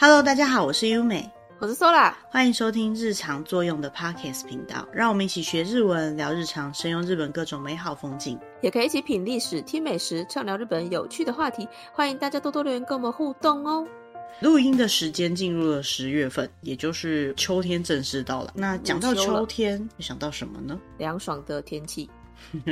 Hello，大家好，我是优美，我是 Sola，欢迎收听日常作用的 Podcast 频道，让我们一起学日文，聊日常，深用日本各种美好风景，也可以一起品历史、听美食，畅聊日本有趣的话题。欢迎大家多多留言跟我们互动哦。录音的时间进入了十月份，也就是秋天正式到了。那讲到秋天，你想到什么呢？凉爽的天气。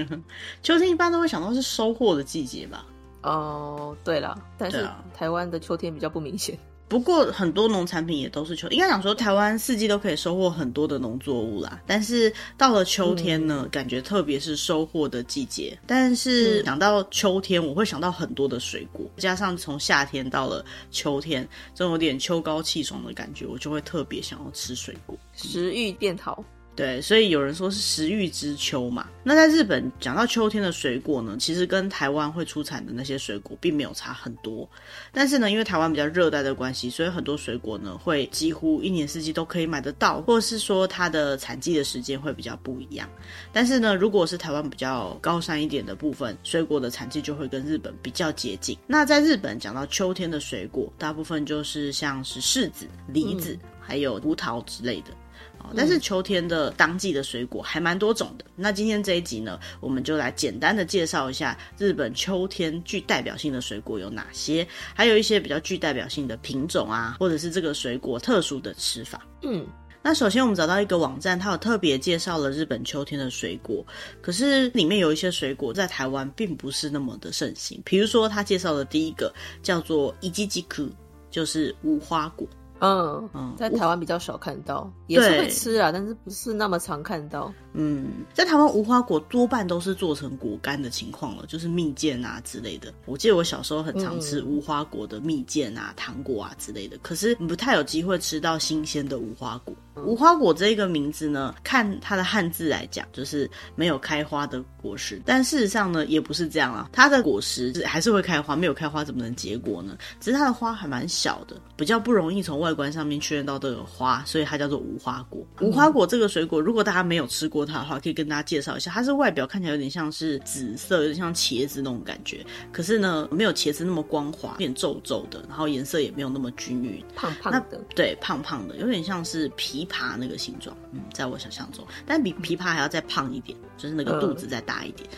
秋天一般都会想到是收获的季节吧？哦，对了，但是台湾的秋天比较不明显。不过很多农产品也都是秋，应该讲说台湾四季都可以收获很多的农作物啦。但是到了秋天呢，嗯、感觉特别是收获的季节。但是想到秋天，我会想到很多的水果，加上从夏天到了秋天，这种有点秋高气爽的感觉，我就会特别想要吃水果，食欲变好。对，所以有人说是食欲之秋嘛。那在日本讲到秋天的水果呢，其实跟台湾会出产的那些水果并没有差很多。但是呢，因为台湾比较热带的关系，所以很多水果呢会几乎一年四季都可以买得到，或者是说它的产季的时间会比较不一样。但是呢，如果是台湾比较高山一点的部分，水果的产季就会跟日本比较接近。那在日本讲到秋天的水果，大部分就是像是柿子、梨子，嗯、还有葡萄之类的。但是秋天的当季的水果还蛮多种的。那今天这一集呢，我们就来简单的介绍一下日本秋天具代表性的水果有哪些，还有一些比较具代表性的品种啊，或者是这个水果特殊的吃法。嗯，那首先我们找到一个网站，它有特别介绍了日本秋天的水果，可是里面有一些水果在台湾并不是那么的盛行。比如说，他介绍的第一个叫做伊吉吉库，就是无花果。嗯嗯，在台湾比较少看到，也是会吃啊，但是不是那么常看到。嗯，在台湾无花果多半都是做成果干的情况了，就是蜜饯啊之类的。我记得我小时候很常吃无花果的蜜饯啊、糖果啊之类的，可是不太有机会吃到新鲜的无花果。无花果这一个名字呢，看它的汉字来讲，就是没有开花的果实。但事实上呢，也不是这样啊，它的果实还是会开花，没有开花怎么能结果呢？只是它的花还蛮小的，比较不容易从外观上面确认到这个花，所以它叫做无花果。无花果这个水果，如果大家没有吃过它的话，可以跟大家介绍一下，它是外表看起来有点像是紫色，有点像茄子那种感觉，可是呢，没有茄子那么光滑，有点皱皱的，然后颜色也没有那么均匀，胖胖的，对，胖胖的，有点像是枇杷那个形状，嗯，在我想象中，但比琵琶还要再胖一点，就是那个肚子再大一点。嗯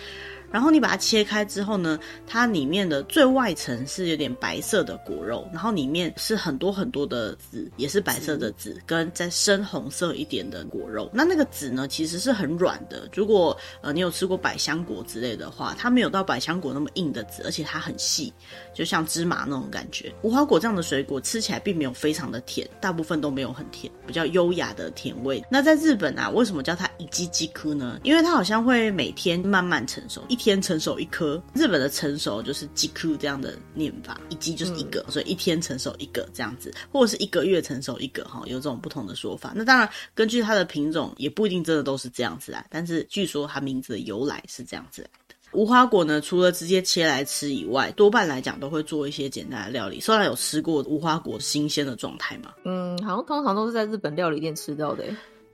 然后你把它切开之后呢，它里面的最外层是有点白色的果肉，然后里面是很多很多的籽，也是白色的籽，跟再深红色一点的果肉。那那个籽呢，其实是很软的。如果呃你有吃过百香果之类的话，它没有到百香果那么硬的籽，而且它很细，就像芝麻那种感觉。无花果这样的水果吃起来并没有非常的甜，大部分都没有很甜，比较优雅的甜味。那在日本啊，为什么叫它一季季颗呢？因为它好像会每天慢慢成熟。一天成熟一颗，日本的成熟就是几颗这样的念法，一季就是一个，嗯，所以一天成熟一个这样子，或者是一个月成熟一个哈，有这种不同的说法。那当然，根据它的品种，也不一定真的都是这样子啊。但是据说它名字的由来是这样子来的。无花果呢，除了直接切来吃以外，多半来讲都会做一些简单的料理。虽然有吃过无花果新鲜的状态吗？嗯，好像通常都是在日本料理店吃到的。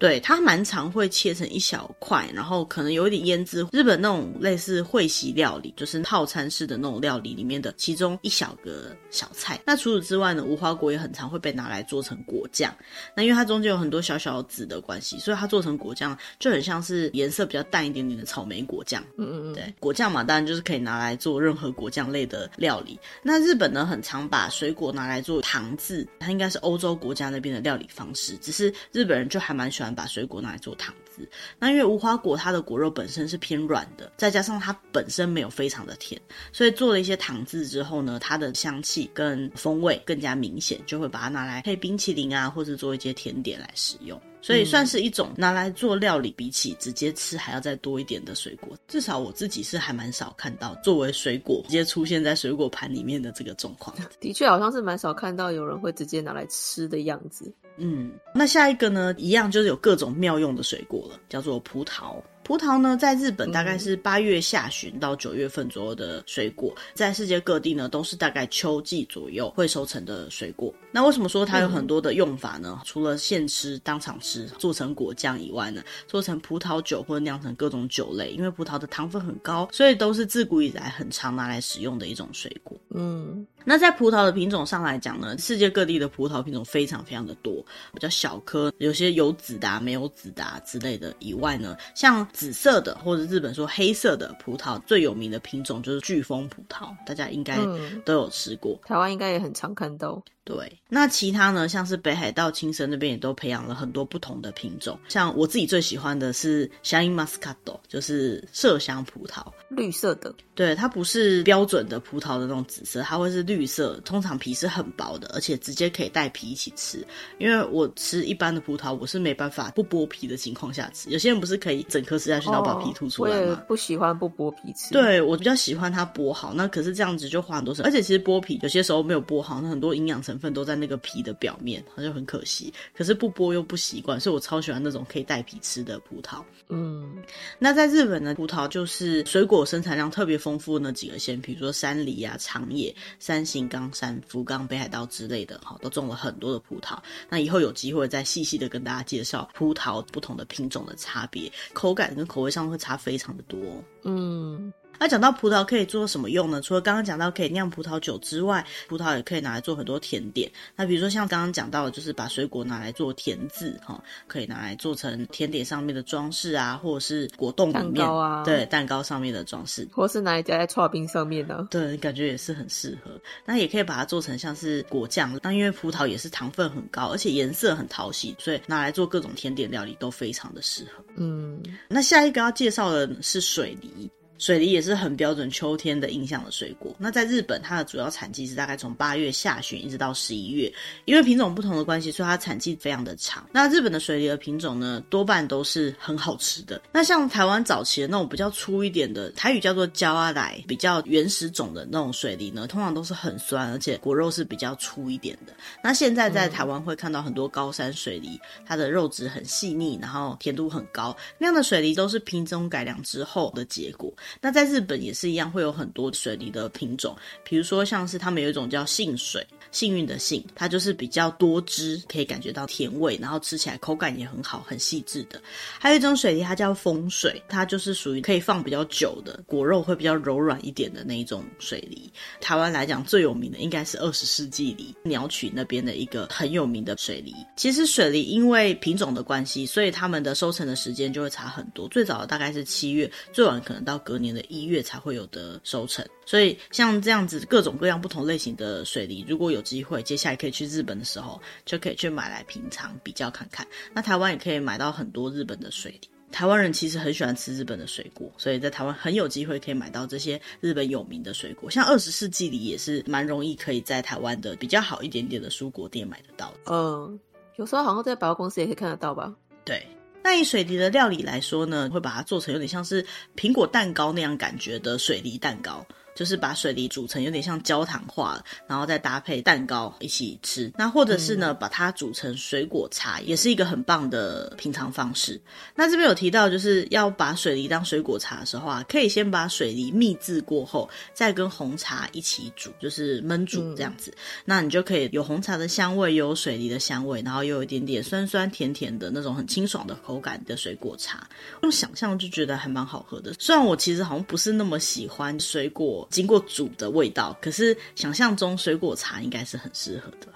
对，它蛮常会切成一小块，然后可能有一点腌制。日本那种类似会席料理，就是套餐式的那种料理里面的其中一小个小菜。那除此之外呢，无花果也很常会被拿来做成果酱。那因为它中间有很多小小的籽的关系，所以它做成果酱就很像是颜色比较淡一点点的草莓果酱。嗯嗯嗯，对，果酱嘛，当然就是可以拿来做任何果酱类的料理。那日本呢，很常把水果拿来做糖渍，它应该是欧洲国家那边的料理方式。只是日本人就还蛮喜欢。把水果拿来做糖渍，那因为无花果它的果肉本身是偏软的，再加上它本身没有非常的甜，所以做了一些糖渍之后呢，它的香气跟风味更加明显，就会把它拿来配冰淇淋啊，或者做一些甜点来使用，所以算是一种拿来做料理，比起直接吃还要再多一点的水果。至少我自己是还蛮少看到作为水果直接出现在水果盘里面的这个状况。的确，好像是蛮少看到有人会直接拿来吃的样子。嗯，那下一个呢，一样就是有各种妙用的水果了，叫做葡萄。葡萄呢，在日本大概是八月下旬到九月份左右的水果，在世界各地呢都是大概秋季左右会收成的水果。那为什么说它有很多的用法呢？除了现吃、当场吃、做成果酱以外呢，做成葡萄酒或者酿成各种酒类，因为葡萄的糖分很高，所以都是自古以来很常拿来使用的一种水果。嗯，那在葡萄的品种上来讲呢，世界各地的葡萄品种非常非常的多，比较小颗，有些有籽的、啊、没有籽的、啊、之类的。以外呢，像紫色的或者日本说黑色的葡萄，最有名的品种就是巨峰葡萄，大家应该都有吃过，嗯、台湾应该也很常看到。对，那其他呢？像是北海道、青森那边也都培养了很多不同的品种。像我自己最喜欢的是 Shine Muscato，就是麝香葡萄，绿色的。对，它不是标准的葡萄的那种紫色，它会是绿色。通常皮是很薄的，而且直接可以带皮一起吃。因为我吃一般的葡萄，我是没办法不剥皮的情况下吃。有些人不是可以整颗吃下去，然后把皮吐出来吗？哦，我也不喜欢不剥皮吃。对，我比较喜欢它剥好。那可是这样子就花很多时间，而且其实剥皮有些时候没有剥好，那很多营养成分。都在那个皮的表面，好像很可惜。可是不剥又不习惯，所以我超喜欢那种可以带皮吃的葡萄。嗯，那在日本呢，葡萄就是水果生产量特别丰富的那几个县，比如说山梨啊、长野、山形、冈山、福冈、北海道之类的，哈，都种了很多的葡萄。那以后有机会再细细的跟大家介绍葡萄不同的品种的差别，口感跟口味上会差非常的多。嗯。那讲到葡萄可以做什么用呢？除了刚刚讲到可以酿葡萄酒之外，葡萄也可以拿来做很多甜点。那比如说像刚刚讲到的，就是把水果拿来做甜渍，哈，可以拿来做成甜点上面的装饰啊，或者是果冻里面，蛋糕啊，对，蛋糕上面的装饰，或是拿来加在刨冰上面的，对，感觉也是很适合。那也可以把它做成像是果酱，那因为葡萄也是糖分很高，而且颜色很讨喜，所以拿来做各种甜点料理都非常的适合。嗯，那下一个要介绍的是水梨。水梨也是很标准秋天的印象的水果。那在日本，它的主要产季是大概从八月下旬一直到十一月，因为品种不同的关系，所以它产季非常的长。那日本的水梨的品种呢，多半都是很好吃的。那像台湾早期的那种比较粗一点的，台语叫做蕉仔来，比较原始种的那种水梨呢，通常都是很酸，而且果肉是比较粗一点的。那现在在台湾会看到很多高山水梨，它的肉质很细腻，然后甜度很高，那样的水梨都是品种改良之后的结果。那在日本也是一样，会有很多水梨的品种，比如说像是他们有一种叫杏水，幸运的幸，它就是比较多汁，可以感觉到甜味，然后吃起来口感也很好，很细致的。还有一种水梨，它叫风水，它就是属于可以放比较久的，果肉会比较柔软一点的那一种水梨。台湾来讲最有名的应该是二十世纪梨，鸟取那边的一个很有名的水梨。其实水梨因为品种的关系，所以他们的收成的时间就会差很多，最早的大概是七月，最晚可能到隔。年的一月才会有的收成，所以像这样子各种各样不同类型的水梨，如果有机会，接下来可以去日本的时候，就可以去买来品尝比较看看。那台湾也可以买到很多日本的水梨，台湾人其实很喜欢吃日本的水果，所以在台湾很有机会可以买到这些日本有名的水果。像二十世纪里也是蛮容易可以在台湾的比较好一点点的蔬果店买得到的。嗯，有时候好像在百货公司也可以看得到吧？对。那以水梨的料理来说呢，会把它做成有点像是苹果蛋糕那样感觉的水梨蛋糕。就是把水梨煮成有点像焦糖化，然后再搭配蛋糕一起吃。那或者是呢，把它煮成水果茶，也是一个很棒的品尝方式。那这边有提到，就是要把水梨当水果茶的时候啊，可以先把水梨蜜制过后，再跟红茶一起煮，就是焖煮这样子。那你就可以有红茶的香味，有水梨的香味，然后又有一点点酸酸甜甜的那种很清爽的口感的水果茶。用想象就觉得还蛮好喝的。虽然我其实好像不是那么喜欢水果。经过煮的味道，可是想象中水果茶应该是很适合的。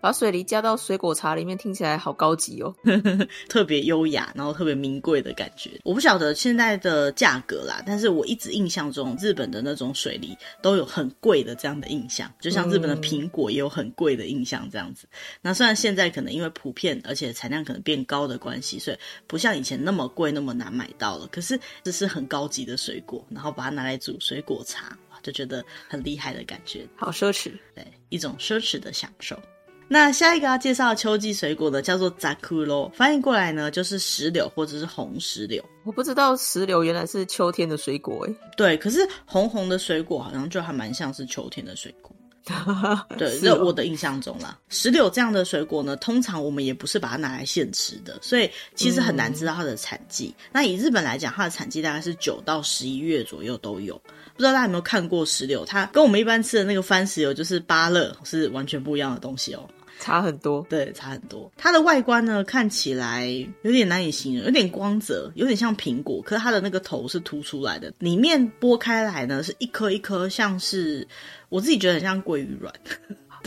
把水梨加到水果茶里面，听起来好高级哦，特别优雅，然后特别名贵的感觉。我不晓得现在的价格啦，但是我一直印象中日本的那种水梨都有很贵的这样的印象，就像日本的苹果也有很贵的印象这样子。嗯。那虽然现在可能因为普遍而且产量可能变高的关系，所以不像以前那么贵那么难买到了。可是这是很高级的水果，然后把它拿来煮水果茶，就觉得很厉害的感觉，好奢侈，对，一种奢侈的享受。那下一个要介绍的秋季水果呢，叫做ザクロ，翻译过来呢就是石榴或者是红石榴。我不知道石榴原来是秋天的水果诶。对，可是红红的水果好像就还蛮像是秋天的水果。对，在我的印象中啦，石榴这样的水果呢，通常我们也不是把它拿来现吃的，所以其实很难知道它的产季。嗯。那以日本来讲，它的产季大概是九到十一月左右都有。不知道大家有没有看过石榴？它跟我们一般吃的那个番石榴就是芭乐是完全不一样的东西哦。 差很多，对，差很多。它的外观呢，看起来有点难以形容，有点光泽，有点像苹果，可是它的那个头是凸出来的，里面剥开来呢，是一颗一颗，像是我自己觉得很像鲑鱼卵。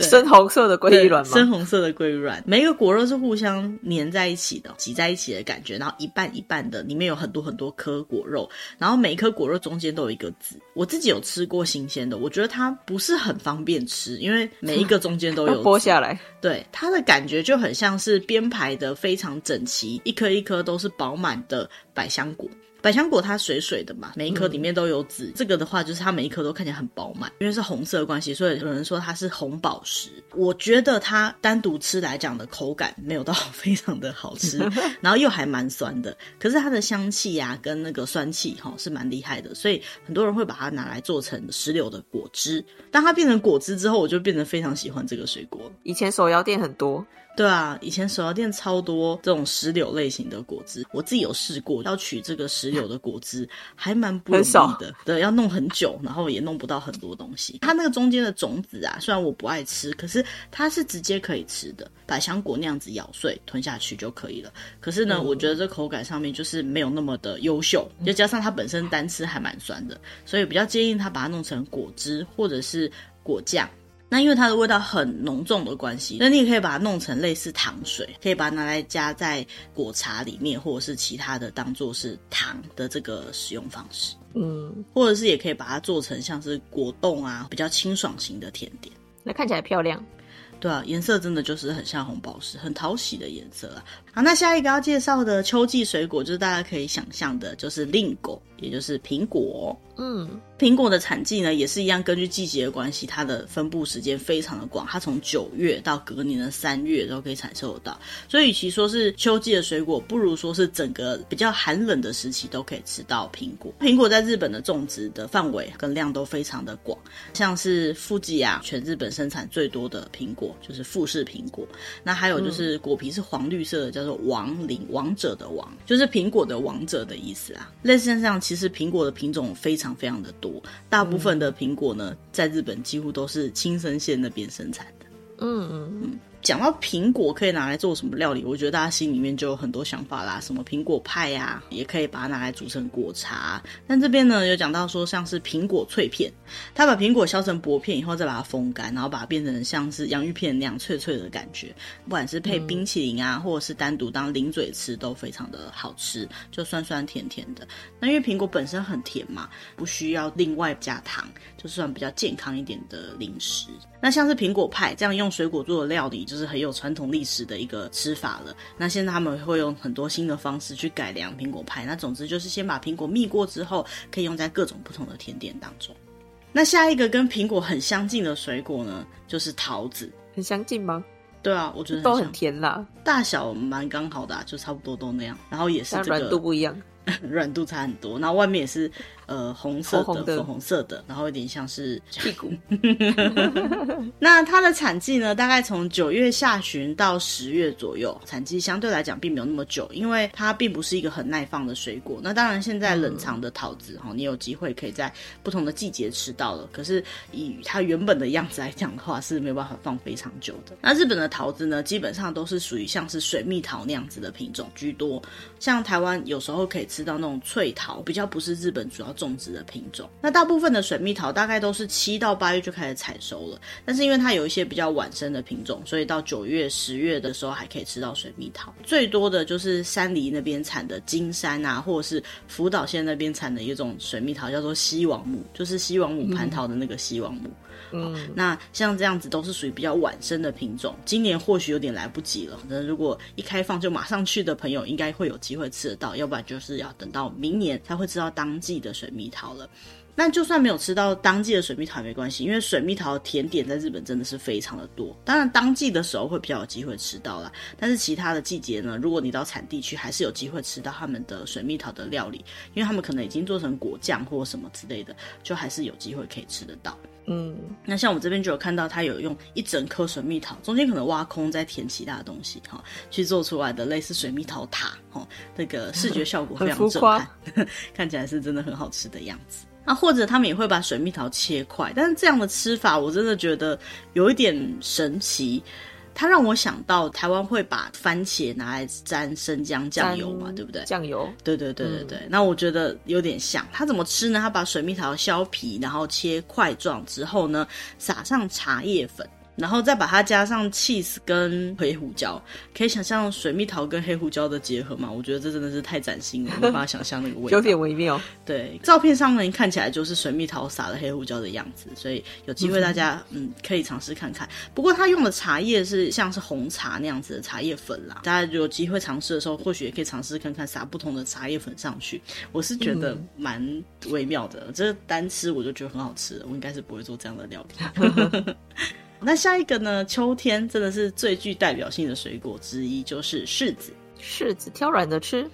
深红色的鲑鱼卵吗？深红色的鲑鱼卵，每一个果肉是互相粘在一起的，挤在一起的感觉，然后一半一半的，里面有很多很多颗果肉，然后每一颗果肉中间都有一个籽。我自己有吃过新鲜的，我觉得它不是很方便吃，因为每一个中间都有剥下来。对，它的感觉就很像是编排的非常整齐，一颗一颗都是饱满的百香果。百香果它水水的嘛，每一颗里面都有籽。嗯、这个的话，就是它每一颗都看起来很饱满，因为是红色的关系，所以有人说它是红宝石。我觉得它单独吃来讲的口感没有到非常的好吃，然后又还蛮酸的。可是它的香气呀、啊，跟那个酸气哈是蛮厉害的，所以很多人会把它拿来做成石榴的果汁。当它变成果汁之后，我就变得非常喜欢这个水果。以前手摇店很多。对啊，以前手摇店超多这种石榴类型的果汁，我自己有试过，要取这个石榴的果汁还蛮不容易的，少对，要弄很久，然后也弄不到很多东西。它那个中间的种子啊，虽然我不爱吃，可是它是直接可以吃的，百香果那样子咬碎吞下去就可以了。可是呢，嗯、我觉得这口感上面就是没有那么的优秀，就加上它本身单吃还蛮酸的，所以比较建议它把它弄成果汁或者是果酱。那因为它的味道很浓重的关系，那你也可以把它弄成类似糖水，可以把它拿来加在果茶里面，或者是其他的当做是糖的这个使用方式。嗯，或者是也可以把它做成像是果冻啊，比较清爽型的甜点。那看起来漂亮。对啊，颜色真的就是很像红宝石，很讨喜的颜色啊。好，那下一个要介绍的秋季水果，就是大家可以想象的，就是令果，也就是苹果。嗯，苹果的产季呢，也是一样，根据季节的关系，它的分布时间非常的广，它从九月到隔年的三月都可以产收得到。所以，与其说是秋季的水果，不如说是整个比较寒冷的时期都可以吃到苹果。苹果在日本的种植的范围跟量都非常的广，像是富士啊，全日本生产最多的苹果就是富士苹果。那还有就是果皮是黄绿色的，叫做王林，王者的王，就是苹果的王者的意思啊。类似像这样，其实苹果的品种非常。非常的多，大部分的苹果呢，在日本几乎都是青森县那边生产的。嗯嗯嗯。讲到苹果可以拿来做什么料理，我觉得大家心里面就有很多想法啦，什么苹果派呀、也可以把它拿来煮成果茶。但这边呢，有讲到说像是苹果脆片，他把苹果削成薄片以后，再把它风干，然后把它变成像是洋芋片那样脆脆的感觉。不管是配冰淇淋啊，或者是单独当零嘴吃，都非常的好吃，就酸酸甜甜的。那因为苹果本身很甜嘛，不需要另外加糖，就算比较健康一点的零食。那像是苹果派这样用水果做的料理，就是很有传统历史的一个吃法了。那现在他们会用很多新的方式去改良苹果派。那总之就是先把苹果蜜过之后，可以用在各种不同的甜点当中。那下一个跟苹果很相近的水果呢，就是桃子。很相近吗？对啊，我觉得很都很甜啦，大小蛮刚好的啊，就差不多都那样。然后也是这个软度不一样。软度差很多，然后外面也是呃红色的、红红的粉红色的，然后有点像是屁股。那它的产季呢，大概从九月下旬到十月左右，产季相对来讲并没有那么久，因为它并不是一个很耐放的水果。那当然，现在冷藏的桃子哈，嗯、你有机会可以在不同的季节吃到了。可是以它原本的样子来讲的话，是没有办法放非常久的。那日本的桃子呢，基本上都是属于像是水蜜桃那样子的品种居多，像台湾有时候可以吃。吃到那种脆桃，比较不是日本主要种植的品种。那大部分的水蜜桃大概都是七到八月就开始采收了，但是因为它有一些比较晚生的品种，所以到九月、十月的时候还可以吃到水蜜桃。最多的就是山梨那边产的金山啊，或者是福岛县那边产的一种水蜜桃，叫做西王母，就是西王母蟠桃的那个西王母。嗯嗯，那像这样子都是属于比较晚生的品种，今年或许有点来不及了。那如果一开放就马上去的朋友，应该会有机会吃得到，要不然就是要等到明年才会知道当季的水蜜桃了。那就算没有吃到当季的水蜜桃也没关系，因为水蜜桃的甜点在日本真的是非常的多。当然，当季的时候会比较有机会吃到啦，但是其他的季节呢，如果你到产地去，还是有机会吃到他们的水蜜桃的料理，因为他们可能已经做成果酱或什么之类的，就还是有机会可以吃得到。嗯，那像我们这边就有看到，他有用一整颗水蜜桃，中间可能挖空再填其他的东西哈，去做出来的类似水蜜桃塔哈，那个视觉效果非常震撼，看起来是真的很好吃的样子。那或者他们也会把水蜜桃切块，但是这样的吃法我真的觉得有一点神奇。它让我想到台湾会把番茄拿来沾生姜酱油嘛，对不对？酱油，对对对对对。嗯、那我觉得有点像，它怎么吃呢？它把水蜜桃削皮，然后切块状之后呢，撒上茶叶粉。然后再把它加上 cheese 跟黑胡椒，可以想象水蜜桃跟黑胡椒的结合嘛？我觉得这真的是太崭新了，没办法想象那个味道，有点微妙。对，照片上呢看起来就是水蜜桃撒了黑胡椒的样子，所以有机会大家嗯，嗯可以尝试看看。不过他用的茶叶是像是红茶那样子的茶叶粉啦，大家有机会尝试的时候，或许也可以尝试看看撒不同的茶叶粉上去。我是觉得蛮微妙的，嗯、这单吃我就觉得很好吃，我应该是不会做这样的料理。那下一个呢？秋天真的是最具代表性的水果之一，就是柿子。柿子挑软的吃。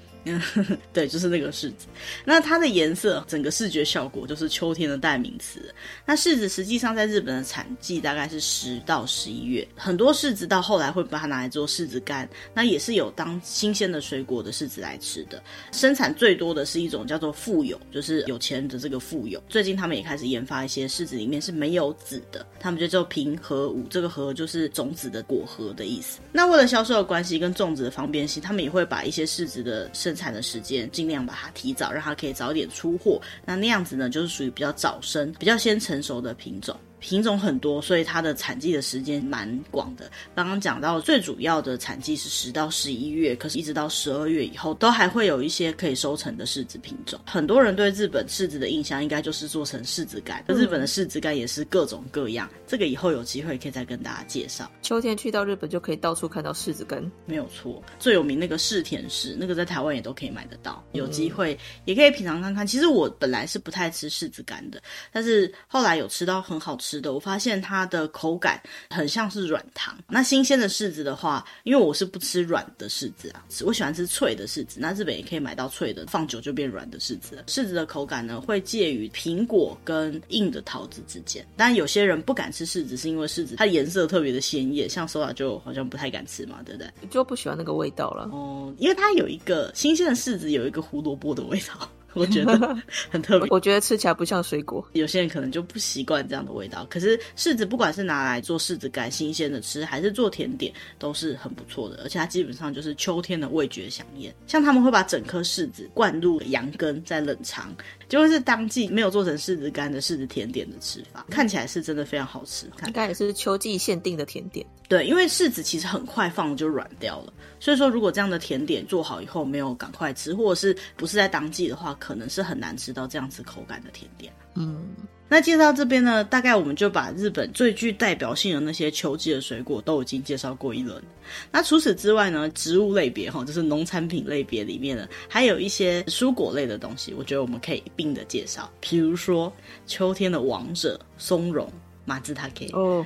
对，就是那个柿子。那它的颜色，整个视觉效果就是秋天的代名词。那柿子实际上在日本的产季大概是十到十一月，很多柿子到后来会把它拿来做柿子干，那也是有当新鲜的水果的柿子来吃的。生产最多的是一种叫做富有，就是有钱人的这个富有。最近他们也开始研发一些柿子里面是没有籽的，他们就叫平和五，这个和就是种子的果核的意思。那为了销售的关系跟种植的方便性，他们也会把一些柿子的生产的时间尽量把它提早，让它可以早点出货。那那样子呢，就是属于比较早生、比较先成熟的品种。品种很多，所以它的产季的时间蛮广的。刚刚讲到最主要的产季是十到十一月，可是一直到十二月以后，都还会有一些可以收成的柿子品种。很多人对日本柿子的印象，应该就是做成柿子干。日本的柿子干也是各种各样，这个以后有机会可以再跟大家介绍。秋天去到日本就可以到处看到柿子干，没有错。最有名那个柿田柿，那个在台湾也都可以买得到，有机会也可以品尝看看。其实我本来是不太吃柿子干的，但是后来有吃到很好吃。吃的，我发现它的口感很像是软糖。那新鲜的柿子的话，因为我是不吃软的柿子啊，我喜欢吃脆的柿子。那日本也可以买到脆的，放久就变软的柿子了。柿子的口感呢，会介于苹果跟硬的桃子之间。但，有些人不敢吃柿子，是因为柿子它颜色特别的鲜艳，像 Sola 就好像不太敢吃嘛，对不对？就不喜欢那个味道了。哦，因为它有一个新鲜的柿子，有一个胡萝卜的味道。我觉得 很特别，我觉得吃起来不像水果，有些人可能就不习惯这样的味道。可是柿子不管是拿来做柿子干新鲜的吃，还是做甜点，都是很不错的。而且它基本上就是秋天的味觉飨宴。像他们会把整颗柿子灌入羊羹再冷藏，就会是当季没有做成柿子干的柿子甜点的吃法，看起来是真的非常好吃。看应该也是秋季限定的甜点。对，因为柿子其实很快放就软掉了，所以说如果这样的甜点做好以后没有赶快吃，或者是不是在当季的话，可能是很难吃到这样子口感的甜点。嗯，那介绍这边呢，大概我们就把日本最具代表性的那些秋季的水果都已经介绍过一轮。那除此之外呢，植物类别哈，就是农产品类别里面呢，还有一些蔬果类的东西，我觉得我们可以一并的介绍。比如说秋天的王者松茸，马自达 K 哦。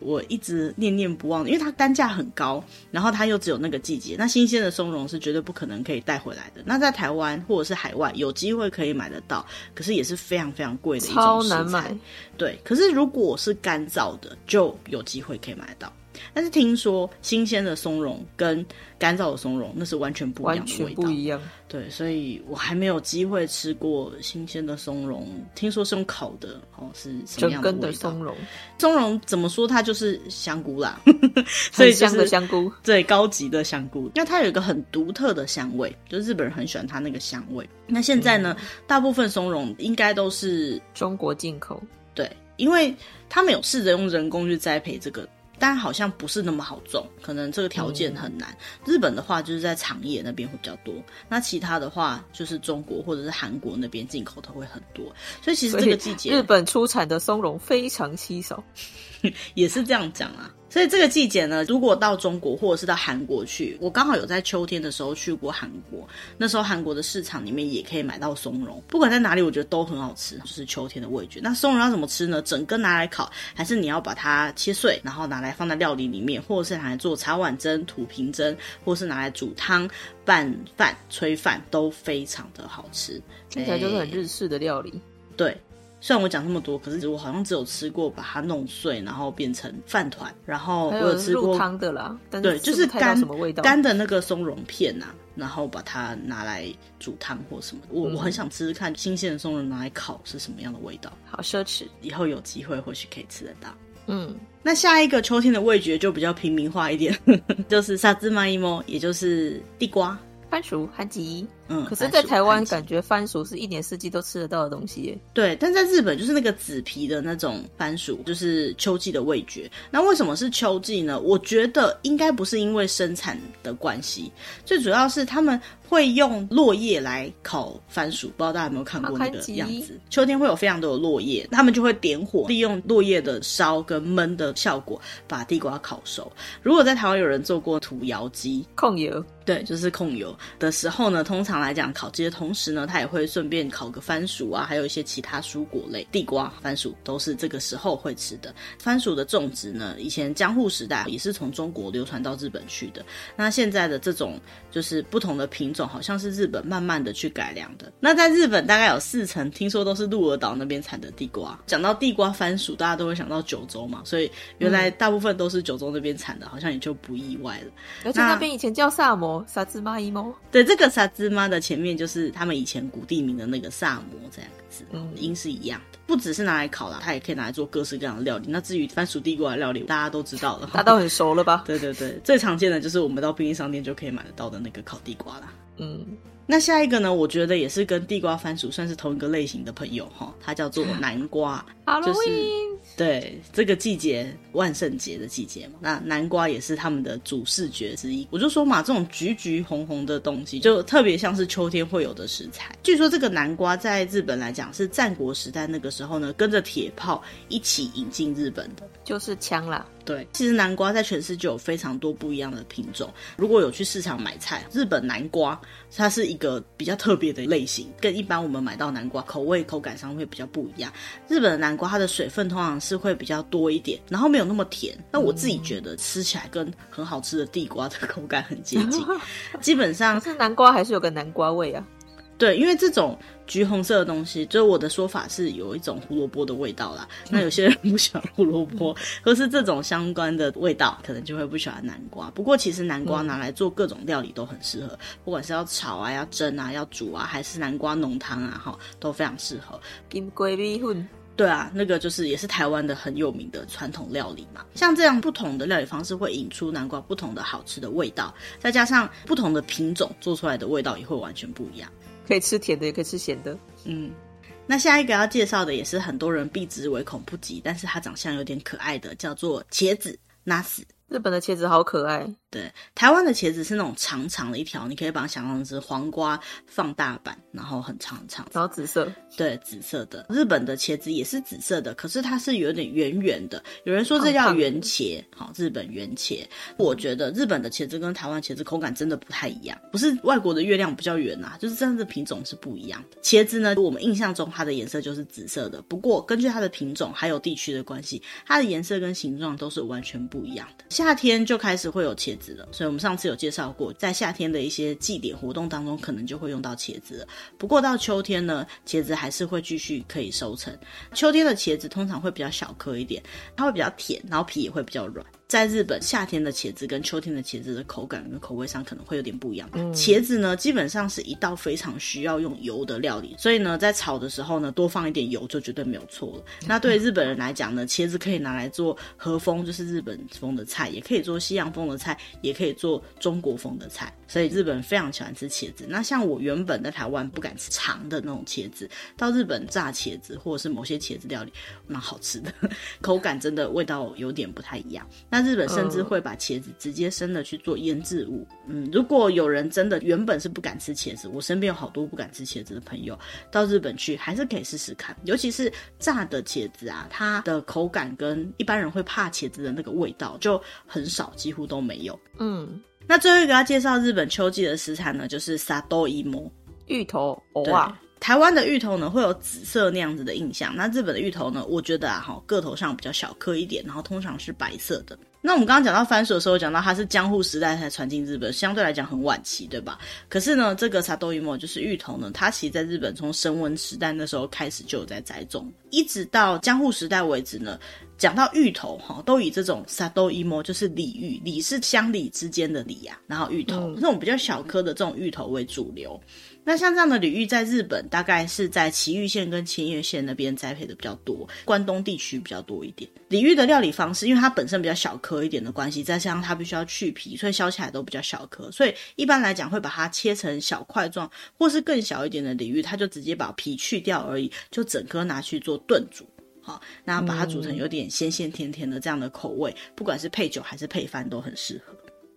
我一直念念不忘，因为它单价很高，然后它又只有那个季节。那新鲜的松茸是绝对不可能可以带回来的。那在台湾或者是海外有机会可以买得到，可是也是非常非常贵的一种食材。超难买。对，可是如果是干燥的，就有机会可以买得到。但是听说新鲜的松茸跟干燥的松茸那是完全不一样的味道，完全不一样。对，所以我还没有机会吃过新鲜的松茸。听说是用烤的，哦，是什么样的味道？整根的松茸，松茸怎么说？它就是香菇啦，所以香的香菇，最高级的香菇。因为它有一个很独特的香味，就是日本人很喜欢它那个香味。那现在呢，嗯、大部分松茸应该都是中国进口。对，因为他们有试着用人工去栽培这个。但好像不是那么好种，可能这个条件很难。嗯、日本的话就是在长野那边会比较多，那其他的话就是中国或者是韩国那边进口的会很多。所以其实这个季节日本出产的松茸非常稀少，也是这样讲啊。所以这个季节呢，如果到中国或者是到韩国去，我刚好有在秋天的时候去过韩国，那时候韩国的市场里面也可以买到松茸，不管在哪里，我觉得都很好吃，就是秋天的味觉。那松茸要怎么吃呢？整根拿来烤，还是你要把它切碎，然后拿来放在料理里面，或者是拿来做茶碗蒸、土瓶蒸，或是拿来煮汤、拌饭、炊饭，都非常的好吃。听起来就是很日式的料理，对。虽然我讲那么多，可是我好像只有吃过把它弄碎，然后变成饭团，然后我有吃过汤的啦。对，就是干什么味道？干的那个松茸片呐、啊，然后把它拿来煮汤或什么。我、嗯、我很想吃吃看新鲜的松茸拿来烤是什么样的味道。好奢侈，以后有机会或许可以吃得到。嗯，那下一个秋天的味觉就比较平民化一点，就是萨兹玛伊莫，也就是地瓜。番薯、番吉，嗯，可是，在台湾感觉番薯是一年四季都吃得到的东西耶。对，但在日本就是那个紫皮的那种番薯，就是秋季的味觉。那为什么是秋季呢？我觉得应该不是因为生产的关系，最主要是他们。会用落叶来烤番薯，不知道大家有没有看过那个样子？秋天会有非常多的落叶，他们就会点火，利用落叶的烧跟焖的效果，把地瓜烤熟。如果在台湾有人做过土窑鸡控油，对，就是控油的时候呢，通常来讲烤鸡的同时呢，他也会顺便烤个番薯啊，还有一些其他蔬果类，地瓜、番薯都是这个时候会吃的。番薯的种植呢，以前江户时代也是从中国流传到日本去的。那现在的这种就是不同的品种。好像是日本慢慢的去改良的。那在日本大概有四成，听说都是鹿儿岛那边产的地瓜。讲到地瓜番薯，大家都会想到九州嘛，所以原来大部分都是九州那边产的，好像也就不意外了。而且那边以前叫萨摩，萨兹玛伊摩。对，这个萨兹玛的前面就是他们以前古地名的那个萨摩这样子，嗯，音是一样的。不只是拿来烤啦，它也可以拿来做各式各样的料理。那至于番薯地瓜的料理，大家都知道了，大家都很熟了吧？对对对，最常见的就是我们到便利商店就可以买得到的那个烤地瓜啦。嗯，那下一个呢？我觉得也是跟地瓜、番薯算是同一个类型的朋友哈，它叫做 南瓜，就是对这个季节万圣节的季节嘛。那南瓜也是他们的主视觉之一。我就说嘛，这种橘橘红红的东西，就特别像是秋天会有的食材。据说这个南瓜在日本来讲是战国时代那个时候呢，跟着铁炮一起引进日本的，就是枪啦。对，其实南瓜在全世界有非常多不一样的品种。如果有去市场买菜，日本南瓜它是一个比较特别的类型，跟一般我们买到南瓜口味口感上会比较不一样。日本的南瓜它的水分通常是会比较多一点，然后没有那么甜。那我自己觉得吃起来跟很好吃的地瓜的口感很接近，基本上 是南瓜还是有个南瓜味啊。对，因为这种橘红色的东西，就是我的说法是有一种胡萝卜的味道啦。那有些人不喜欢胡萝卜，或是这种相关的味道，可能就会不喜欢南瓜。不过其实南瓜拿来做各种料理都很适合，不管是要炒啊、要蒸啊、要煮啊，还是南瓜浓汤啊，哈，都非常适合。金龟米粉，对啊，那个就是也是台湾的很有名的传统料理嘛。像这样不同的料理方式会引出南瓜不同的好吃的味道，再加上不同的品种做出来的味道也会完全不一样。可以吃甜的，也可以吃咸的。嗯，那下一个要介绍的也是很多人避之唯恐不及，但是它长相有点可爱的，叫做茄子 n a s。日本的茄子好可爱。对，台湾的茄子是那种长长的一条，你可以把它想象成黄瓜放大版，然后很长很长，然后紫色，对，紫色的。日本的茄子也是紫色的，可是它是有点圆圆的。有人说这叫圆茄，好，日本圆茄。我觉得日本的茄子跟台湾茄子口感真的不太一样，不是外国的月亮比较圆啊，就是真的品种是不一样的。茄子呢，我们印象中它的颜色就是紫色的，不过根据它的品种还有地区的关系，它的颜色跟形状都是完全不一样的。夏天就开始会有茄子了，所以我们上次有介绍过，在夏天的一些祭典活动当中，可能就会用到茄子了。不过到秋天呢，茄子还是会继续可以收成。秋天的茄子通常会比较小颗一点，它会比较甜，然后皮也会比较软。在日本，夏天的茄子跟秋天的茄子的口感跟口味上可能会有点不一样。嗯、茄子呢，基本上是一道非常需要用油的料理，所以呢，在炒的时候呢，多放一点油就绝对没有错了。那对日本人来讲呢，茄子可以拿来做和风，就是日本风的菜，也可以做西洋风的菜，也可以做中国风的菜。所以日本人非常喜欢吃茄子。那像我原本在台湾不敢吃长的那种茄子，到日本炸茄子或者是某些茄子料理，蛮好吃的，口感真的味道有点不太一样。那日本甚至会把茄子直接生的去做腌制物。嗯，如果有人真的原本是不敢吃茄子，我身边有好多不敢吃茄子的朋友，到日本去还是可以试试看。尤其是炸的茄子啊，它的口感跟一般人会怕茄子的那个味道就很少，几乎都没有。嗯，那最后一个要介绍日本秋季的食材呢，就是萨多伊摩芋头。哇！台湾的芋头呢，会有紫色那样子的印象。那日本的芋头呢，我觉得啊，哈，个头上比较小颗一点，然后通常是白色的。那我们刚刚讲到番薯的时候，讲到它是江户时代才传进日本，相对来讲很晚期，对吧？可是呢，这个 Satoimo 就是芋头呢，它其实在日本从神文时代那时候开始就有在栽种，一直到江户时代为止呢。讲到芋头哈，都以这种 Satoimo 就是里芋，里是乡里之间的里呀、啊，然后芋头、嗯、这种比较小颗的这种芋头为主流。那像这样的鲤鱼，在日本大概是在埼玉县跟千叶县那边栽培的比较多，关东地区比较多一点。鲤鱼的料理方式，因为它本身比较小颗一点的关系，再加上它必须要去皮，所以削起来都比较小颗。所以一般来讲，会把它切成小块状，或是更小一点的鲤鱼，它就直接把皮去掉而已，就整颗拿去做炖煮。好，那把它煮成有点鲜鲜甜甜的这样的口味，嗯、不管是配酒还是配饭都很适合。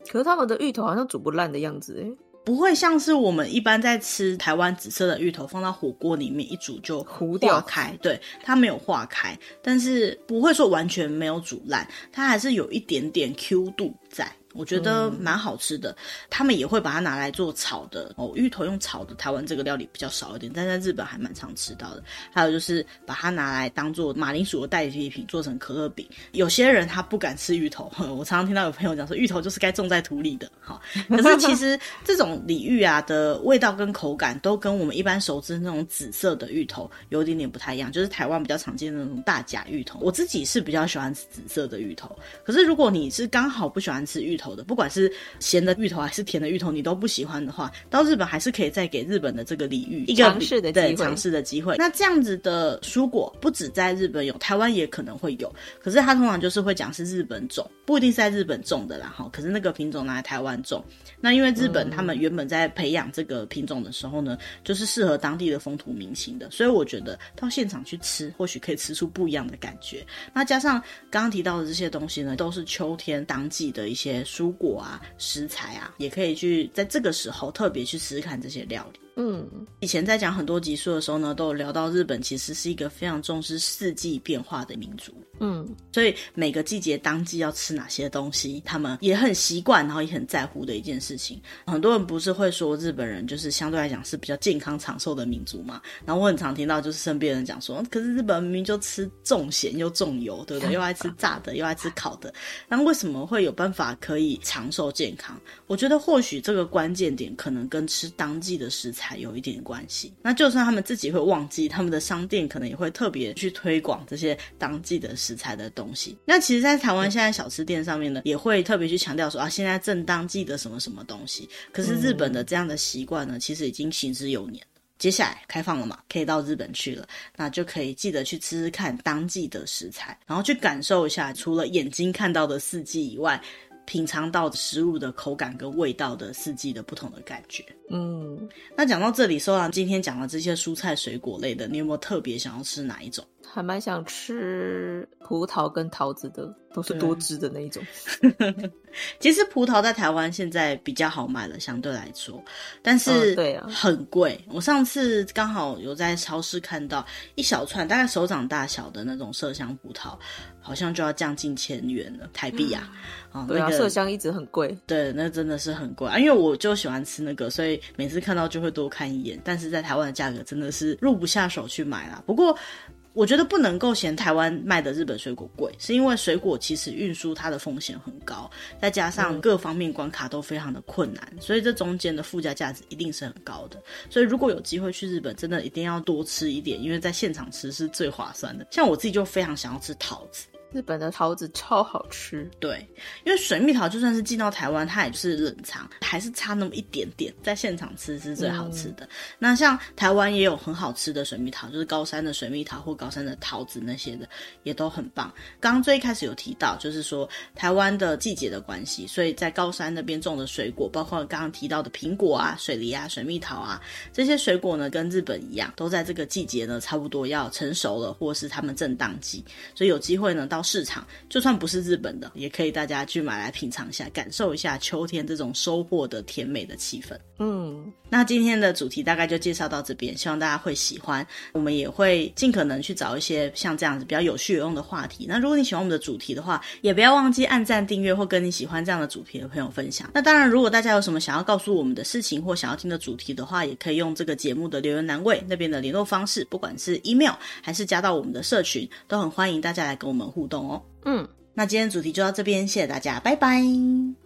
可是他们的芋头好像煮不烂的样子诶，不会像是我们一般在吃台湾紫色的芋头，放到火锅里面一煮就糊掉开，对，它没有化开，但是不会说完全没有煮烂，它还是有一点点 Q 度在。我觉得蛮好吃的，嗯、他们也会把它拿来做炒的哦。芋头用炒的，台湾这个料理比较少一点，但在日本还蛮常吃到的。还有就是把它拿来当做马铃薯的代替品，做成可乐饼。有些人他不敢吃芋头，我常常听到有朋友讲说，芋头就是该种在土里的。哈，可是其实这种鲤芋啊的味道跟口感都跟我们一般熟知那种紫色的芋头有一点点不太一样，就是台湾比较常见的那种大甲芋头。我自己是比较喜欢吃紫色的芋头，可是如果你是刚好不喜欢吃芋头，头的，不管是咸的芋头还是甜的芋头，你都不喜欢的话，到日本还是可以再给日本的这个礼遇一个尝试的机会。尝试的机会。那这样子的蔬果不止在日本有，台湾也可能会有。可是它通常就是会讲是日本种，不一定是在日本种的啦哈。可是那个品种拿来台湾种，那因为日本他们原本在培养这个品种的时候呢，嗯、就是适合当地的风土民情的，所以我觉得到现场去吃，或许可以吃出不一样的感觉。那加上刚刚提到的这些东西呢，都是秋天当季的一些蔬果。啊，食材啊，也可以去在这个时候特别去试试看这些料理。嗯，以前在讲很多集数的时候呢，都有聊到日本其实是一个非常重视四季变化的民族。嗯，所以每个季节当季要吃哪些东西，他们也很习惯，然后也很在乎的一件事情。很多人不是会说日本人就是相对来讲是比较健康长寿的民族嘛？然后我很常听到就是身边人讲说，可是日本明明就吃重咸又重油，对不对？又爱吃炸的，又爱吃烤的，那为什么会有办法可以长寿健康？我觉得或许这个关键点可能跟吃当季的食材。才有一点关系。那就算他们自己会忘记，他们的商店可能也会特别去推广这些当季的食材的东西。那其实，在台湾现在小吃店上面呢，也会特别去强调说啊，现在正当季的什么什么东西。可是日本的这样的习惯呢，其实已经行之有年。接下来开放了嘛，可以到日本去了，那就可以记得去吃吃看当季的食材，然后去感受一下，除了眼睛看到的四季以外。品尝到食物的口感跟味道的四季的不同的感觉。嗯，那讲到这里，说完今天讲的这些蔬菜水果类的，你有没有特别想要吃哪一种？还蛮想吃葡萄跟桃子的，都是多汁的那一种。其实葡萄在台湾现在比较好买了，相对来说，但是对啊，很贵。我上次刚好有在超市看到一小串，大概手掌大小的那种麝香葡萄，好像就要将近千元了，台币啊。嗯、对啊，麝香一直很贵。对，那真的是很贵啊，因为我就喜欢吃那个，所以每次看到就会多看一眼。但是在台湾的价格真的是入不下手去买啦。不过。我觉得不能够嫌台湾卖的日本水果贵，是因为水果其实运输它的风险很高，再加上各方面关卡都非常的困难，所以这中间的附加价值一定是很高的。所以如果有机会去日本，真的一定要多吃一点，因为在现场吃是最划算的。像我自己就非常想要吃桃子。日本的桃子超好吃，对，因为水蜜桃就算是进到台湾，它也就是冷藏，还是差那么一点点，在现场吃是最好吃的。嗯、那像台湾也有很好吃的水蜜桃，就是高山的水蜜桃或高山的桃子那些的，也都很棒。刚刚最一开始有提到，就是说台湾的季节的关系，所以在高山那边种的水果，包括刚刚提到的苹果啊、水梨啊、水蜜桃啊这些水果呢，跟日本一样，都在这个季节呢差不多要成熟了，或是他们正当季，所以有机会呢到。市场就算不是日本的，也可以大家去买来品尝一下，感受一下秋天这种收获的甜美的气氛。嗯，那今天的主题大概就介绍到这边，希望大家会喜欢。我们也会尽可能去找一些像这样子比较有趣有用的话题。那如果你喜欢我们的主题的话，也不要忘记按赞、订阅或跟你喜欢这样的主题的朋友分享。那当然，如果大家有什么想要告诉我们的事情或想要听的主题的话，也可以用这个节目的留言栏位那边的联络方式，不管是 email 还是加到我们的社群，都很欢迎大家来跟我们互动。哦，嗯，那今天主题就到这边，谢谢大家，拜拜，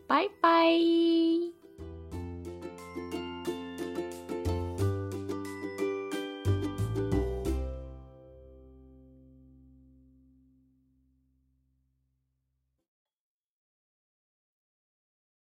拜拜。